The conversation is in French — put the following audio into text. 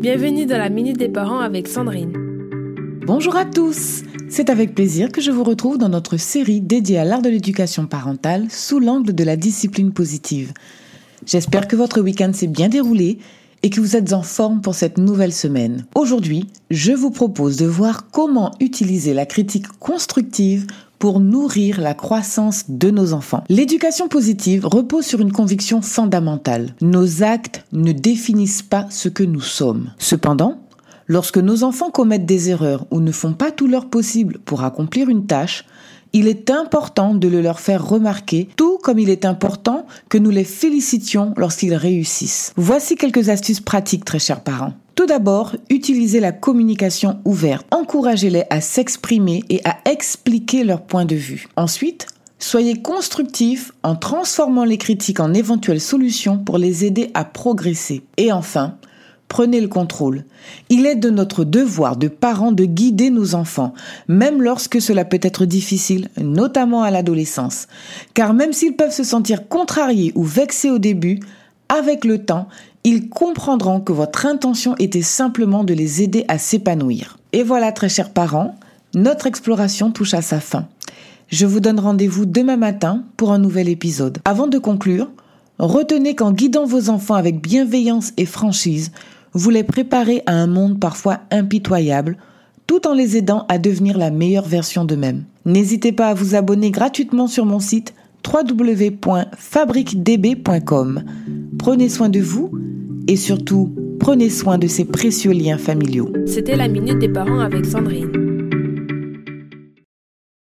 Bienvenue dans la Minute des Parents avec Sandrine. Bonjour à tous C'est avec plaisir que je vous retrouve dans notre série dédiée à l'art de l'éducation parentale sous l'angle de la discipline positive. J'espère que votre week-end s'est bien déroulé et que vous êtes en forme pour cette nouvelle semaine. Aujourd'hui, je vous propose de voir comment utiliser la critique constructive pour nourrir la croissance de nos enfants. L'éducation positive repose sur une conviction fondamentale. Nos actes ne définissent pas ce que nous sommes. Cependant, lorsque nos enfants commettent des erreurs ou ne font pas tout leur possible pour accomplir une tâche, il est important de le leur faire remarquer, tout comme il est important que nous les félicitions lorsqu'ils réussissent. Voici quelques astuces pratiques, très chers parents. Tout d'abord, utilisez la communication ouverte. Encouragez-les à s'exprimer et à expliquer leur point de vue. Ensuite, soyez constructifs en transformant les critiques en éventuelles solutions pour les aider à progresser. Et enfin, prenez le contrôle. Il est de notre devoir de parents de guider nos enfants, même lorsque cela peut être difficile, notamment à l'adolescence. Car même s'ils peuvent se sentir contrariés ou vexés au début, avec le temps, ils comprendront que votre intention était simplement de les aider à s'épanouir. Et voilà, très chers parents, notre exploration touche à sa fin. Je vous donne rendez-vous demain matin pour un nouvel épisode. Avant de conclure, retenez qu'en guidant vos enfants avec bienveillance et franchise, vous les préparez à un monde parfois impitoyable, tout en les aidant à devenir la meilleure version d'eux-mêmes. N'hésitez pas à vous abonner gratuitement sur mon site www.fabriquedb.com. Prenez soin de vous et surtout, prenez soin de ces précieux liens familiaux. C'était la Minute des Parents avec Sandrine.